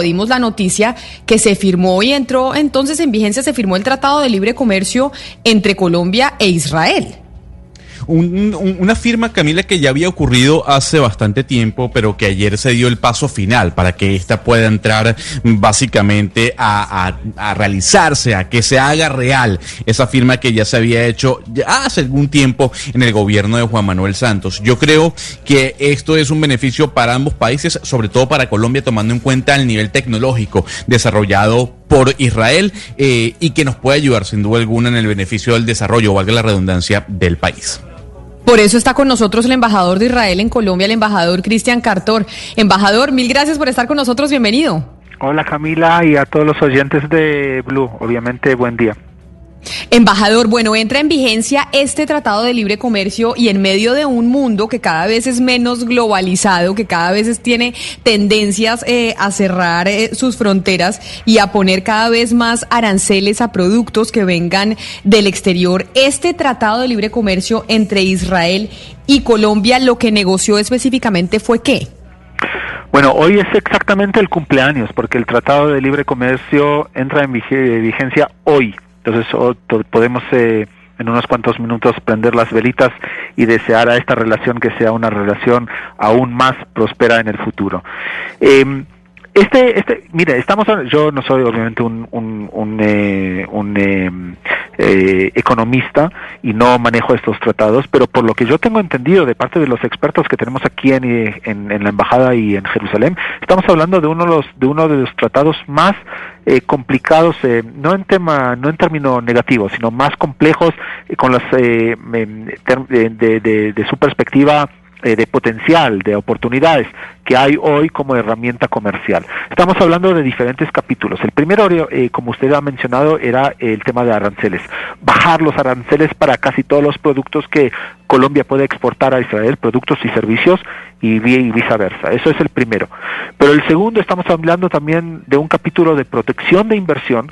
dimos la noticia que se firmó y entró entonces en vigencia, se firmó el Tratado de Libre Comercio entre Colombia e Israel una firma, Camila, que ya había ocurrido hace bastante tiempo, pero que ayer se dio el paso final para que ésta pueda entrar básicamente a, realizarse, a que se haga real esa firma que ya se había hecho ya hace algún tiempo en el gobierno de Juan Manuel Santos. Yo creo que esto es un beneficio para ambos países, sobre todo para Colombia, tomando en cuenta el nivel tecnológico desarrollado por Israel eh, y que nos puede ayudar sin duda alguna en el beneficio del desarrollo, valga la redundancia, del país. Por eso está con nosotros el embajador de Israel en Colombia, el embajador Cristian Cartor. Embajador, mil gracias por estar con nosotros, bienvenido. Hola Camila y a todos los oyentes de Blue, obviamente buen día. Embajador, bueno, entra en vigencia este Tratado de Libre Comercio y en medio de un mundo que cada vez es menos globalizado, que cada vez tiene tendencias eh, a cerrar eh, sus fronteras y a poner cada vez más aranceles a productos que vengan del exterior, este Tratado de Libre Comercio entre Israel y Colombia, lo que negoció específicamente fue qué? Bueno, hoy es exactamente el cumpleaños, porque el Tratado de Libre Comercio entra en vigencia hoy, entonces podemos eh, en unos cuantos minutos prender las velitas y desear a esta relación que sea una relación aún más próspera en el futuro. Em, este, este, mire, estamos, yo no soy obviamente un, un, un, eh, un eh, eh, economista y no manejo estos tratados, pero por lo que yo tengo entendido de parte de los expertos que tenemos aquí en, en, en la embajada y en Jerusalén, estamos hablando de uno de los, de uno de los tratados más eh, complicados, eh, no en tema, no en términos negativos, sino más complejos eh, con las eh, de, de, de su perspectiva eh, de potencial, de oportunidades que hay hoy como herramienta comercial. Estamos hablando de diferentes capítulos. El primero, eh, como usted ha mencionado, era el tema de aranceles. Bajar los aranceles para casi todos los productos que Colombia puede exportar a Israel, productos y servicios, y viceversa. Eso es el primero. Pero el segundo, estamos hablando también de un capítulo de protección de inversión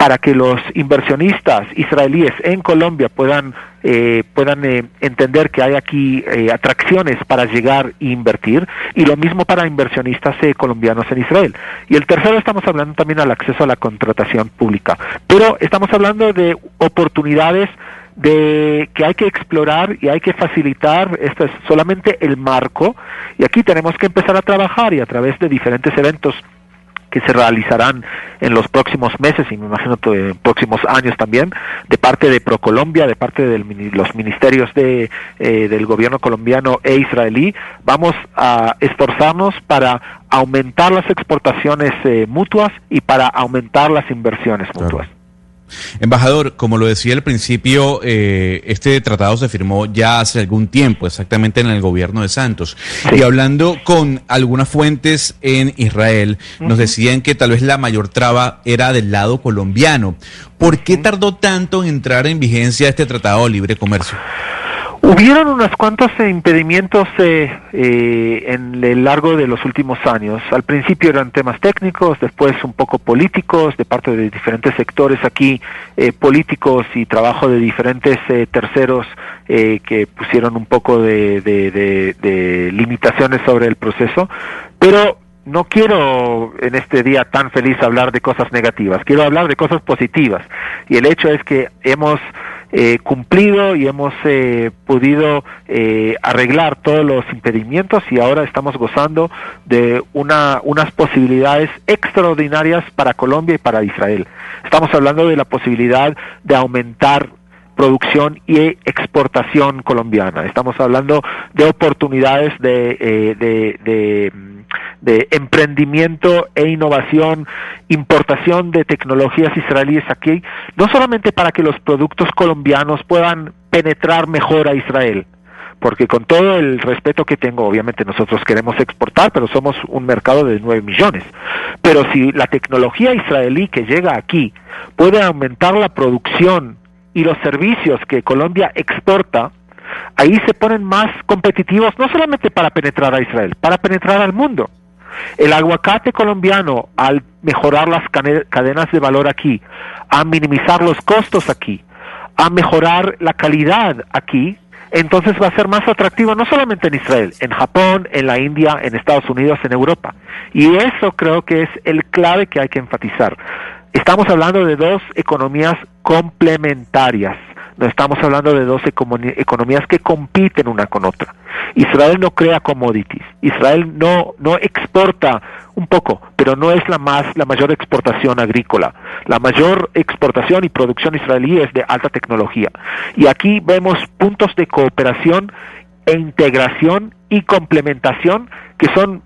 para que los inversionistas israelíes en Colombia puedan eh, puedan eh, entender que hay aquí eh, atracciones para llegar e invertir y lo mismo para inversionistas colombianos en Israel. Y el tercero estamos hablando también al acceso a la contratación pública, pero estamos hablando de oportunidades de que hay que explorar y hay que facilitar, esto es solamente el marco. Y aquí tenemos que empezar a trabajar y a través de diferentes eventos que se realizarán en los próximos meses y me imagino en próximos años también de parte de ProColombia, de parte de los ministerios de, eh, del gobierno colombiano e israelí, vamos a esforzarnos para aumentar las exportaciones eh, mutuas y para aumentar las inversiones mutuas. Embajador, como lo decía al principio, eh, este tratado se firmó ya hace algún tiempo, exactamente en el gobierno de Santos. Y hablando con algunas fuentes en Israel, nos decían que tal vez la mayor traba era del lado colombiano. ¿Por qué tardó tanto en entrar en vigencia este tratado de libre comercio? Hubieron unos cuantos impedimentos eh, eh, en el largo de los últimos años. Al principio eran temas técnicos, después un poco políticos, de parte de diferentes sectores aquí, eh, políticos y trabajo de diferentes terceros que pusieron un poco de, de limitaciones sobre el proceso. Pero no quiero en este día tan feliz hablar de cosas negativas, quiero hablar de cosas positivas. Y el hecho es que hemos eh, cumplido y hemos eh, podido eh, arreglar todos los impedimentos y ahora estamos gozando de una, unas posibilidades extraordinarias para Colombia y para Israel. Estamos hablando de la posibilidad de aumentar producción y exportación colombiana. Estamos hablando de oportunidades de, de de emprendimiento e innovación, importación de tecnologías israelíes aquí, no solamente para que los productos colombianos puedan penetrar mejor a Israel, porque con todo el respeto que tengo, obviamente nosotros queremos exportar, pero somos un mercado de 9 millones. Pero si la tecnología israelí que llega aquí puede aumentar la producción y los servicios que Colombia exporta, ahí se ponen más competitivos, no solamente para penetrar a Israel, para penetrar al mundo. El aguacate colombiano, al mejorar las cadenas de valor aquí, a minimizar los costos aquí, a mejorar la calidad aquí, entonces va a ser más atractivo no solamente en Israel, en Japón, en la India, en Estados Unidos, en Europa. Y eso creo que es el clave que hay que enfatizar. Estamos hablando de dos economías complementarias. No estamos hablando de dos economías que compiten una con otra. Israel no crea commodities. Israel no, no exporta un poco, pero no es la más la mayor exportación agrícola. La mayor exportación y producción israelí es de alta tecnología. Y aquí vemos puntos de cooperación e integración y complementación que son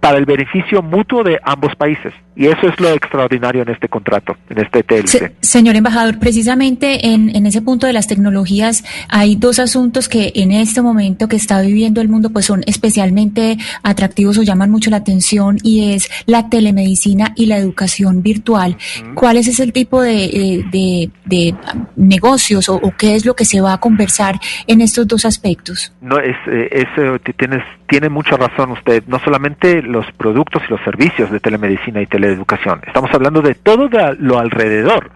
para el beneficio mutuo de ambos países. Y eso es lo extraordinario en este contrato, en este TLC. señor embajador, precisamente en, en, ese punto de las tecnologías hay dos asuntos que en este momento que está viviendo el mundo pues son especialmente atractivos o llaman mucho la atención y es la telemedicina y la educación virtual. ¿Cuál es ese tipo de, de, de negocios o, qué es lo que se va a conversar en estos dos aspectos? No, es, eh, es, eh, tienes, tiene mucha razón usted. No solamente los productos y los servicios de telemedicina y teleeducación, estamos hablando de todo lo alrededor.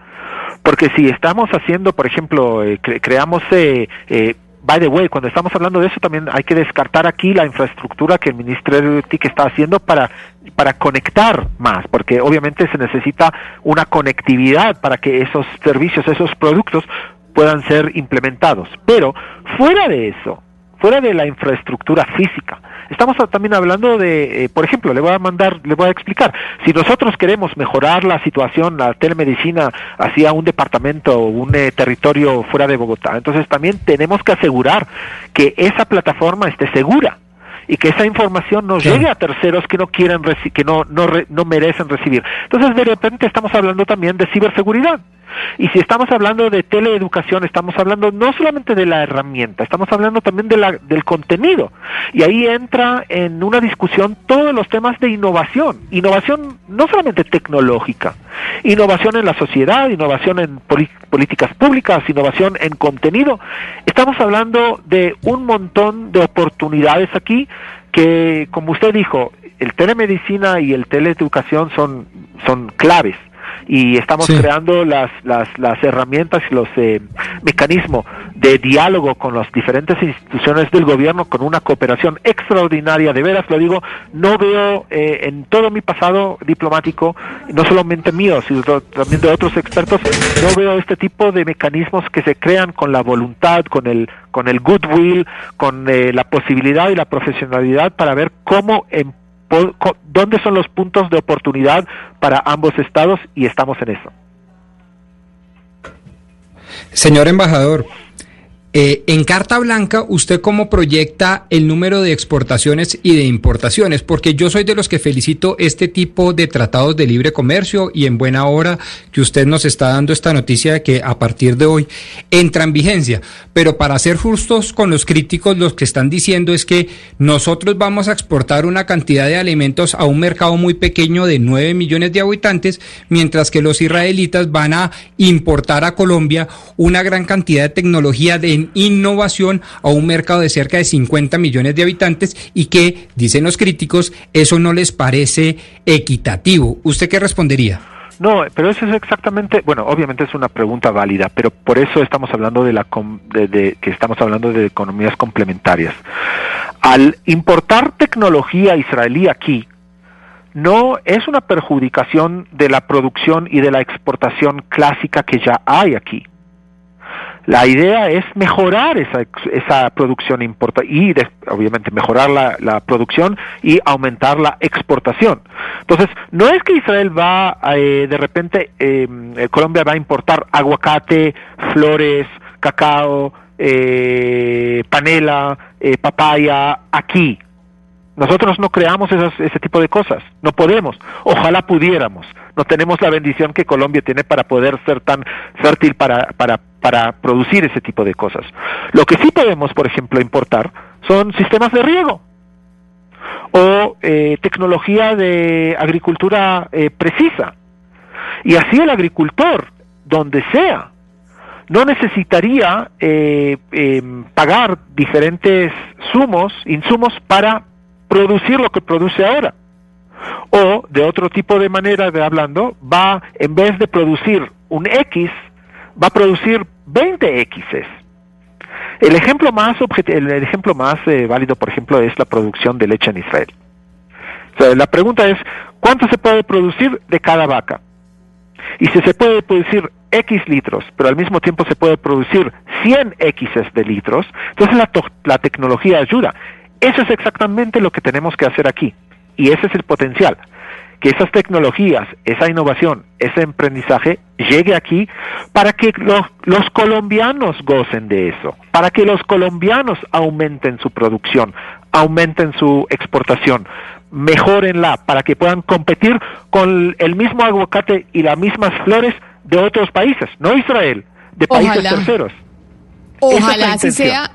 Porque si estamos haciendo, por ejemplo, eh, creamos, eh, eh, by the way, cuando estamos hablando de eso también hay que descartar aquí la infraestructura que el Ministerio TIC está haciendo para, para conectar más, porque obviamente se necesita una conectividad para que esos servicios, esos productos puedan ser implementados. Pero fuera de eso, fuera de la infraestructura física, Estamos también hablando de, eh, por ejemplo, le voy a mandar, le voy a explicar, si nosotros queremos mejorar la situación, la telemedicina hacia un departamento o un eh, territorio fuera de Bogotá, entonces también tenemos que asegurar que esa plataforma esté segura y que esa información no llegue a terceros que no quieren que no no, no merecen recibir. Entonces de repente estamos hablando también de ciberseguridad. Y si estamos hablando de teleeducación, estamos hablando no solamente de la herramienta, estamos hablando también de la, del contenido. Y ahí entra en una discusión todos los temas de innovación. Innovación no solamente tecnológica, innovación en la sociedad, innovación en políticas públicas, innovación en contenido. Estamos hablando de un montón de oportunidades aquí que, como usted dijo, el telemedicina y el teleeducación son, son claves y estamos creando las, las, las, herramientas y los eh, mecanismos de diálogo con las diferentes instituciones del gobierno con una cooperación extraordinaria. De veras lo digo, no veo eh, en todo mi pasado diplomático, no solamente mío, sino también de otros expertos, no veo este tipo de mecanismos que se crean con la voluntad, con el con el goodwill, con eh, la posibilidad y la profesionalidad para ver cómo en dónde son los puntos de oportunidad para ambos estados y estamos en eso. Señor embajador, eh, en Carta Blanca, ¿usted cómo proyecta el número de exportaciones y de importaciones? Porque yo soy de los que felicito este tipo de tratados de libre comercio y en buena hora que usted nos está dando esta noticia de que a partir de hoy entra en vigencia. Pero para ser justos con los críticos, los que están diciendo es que nosotros vamos a exportar una cantidad de alimentos a un mercado muy pequeño de 9 millones de habitantes, mientras que los israelitas van a importar a Colombia una gran cantidad de tecnología de innovación a un mercado de cerca de 50 millones de habitantes y que, dicen los críticos, eso no les parece equitativo. ¿Usted qué respondería? No, pero eso es exactamente, bueno, obviamente es una pregunta válida, pero por eso estamos hablando de la de, que estamos hablando de economías complementarias. Al importar tecnología israelí aquí, no es una perjudicación de la producción y de la exportación clásica que ya hay aquí. La idea es mejorar esa, esa producción importa y obviamente mejorar la, la, producción y aumentar la exportación. Entonces, no es que Israel va eh, de repente, eh, Colombia va a importar aguacate, flores, cacao, eh, panela, eh, papaya aquí. Nosotros no creamos ese tipo de cosas, no podemos, ojalá pudiéramos, no tenemos la bendición que Colombia tiene para poder ser tan fértil para, para, para producir ese tipo de cosas. Lo que sí podemos, por ejemplo, importar son sistemas de riego o eh, tecnología de agricultura eh, precisa. Y así el agricultor, donde sea, no necesitaría eh, em, pagar diferentes sumos, insumos para producir lo que produce ahora. O de otro tipo de manera de hablando, va, en vez de producir un X, va a producir 20 Xs. El ejemplo más, el ejemplo más eh, válido, por ejemplo, es la producción de leche en Israel. la pregunta es, ¿cuánto se puede producir de cada vaca? Y si se puede producir X litros, pero al mismo tiempo se puede producir 100 X de litros, entonces la, la tecnología ayuda. Eso es exactamente lo que tenemos que hacer aquí. Y ese es el potencial que esas tecnologías, esa innovación, ese emprendizaje llegue aquí para que los, los, colombianos gocen de eso, para que los colombianos aumenten su producción, aumenten su exportación, mejorenla, para que puedan competir con el mismo aguacate y las mismas flores de otros países, no Israel, de países terceros. Ojalá así sea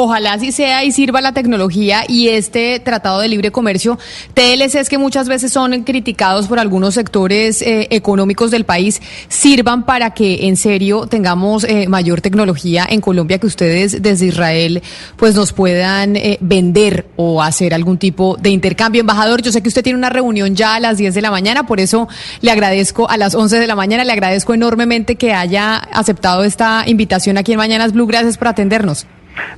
Ojalá así sea y sirva la tecnología y este tratado de libre comercio. TLCs que muchas veces son criticados por algunos sectores eh, económicos del país sirvan para que en serio tengamos eh, mayor tecnología en Colombia que ustedes desde Israel pues nos puedan eh, vender o hacer algún tipo de intercambio. Embajador, yo sé que usted tiene una reunión ya a las 10 de la mañana, por eso le agradezco a las 11 de la mañana, le agradezco enormemente que haya aceptado esta invitación aquí en Mañanas Blue. Gracias por atendernos.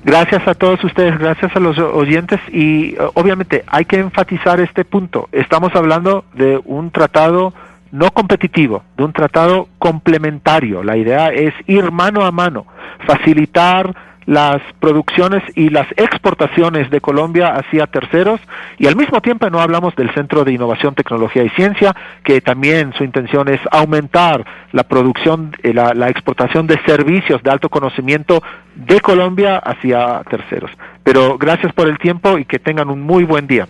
Gracias a todos ustedes, gracias a los oyentes y eh, obviamente hay que enfatizar este punto. Estamos hablando de un tratado no competitivo, de un tratado complementario. La idea es ir mano a mano, facilitar las producciones y las exportaciones de Colombia hacia terceros y al mismo tiempo no hablamos del Centro de Innovación, Tecnología y Ciencia, que también su intención es aumentar la producción, eh, la, la exportación de servicios de alto conocimiento de Colombia hacia terceros. Pero gracias por el tiempo y que tengan un muy buen día.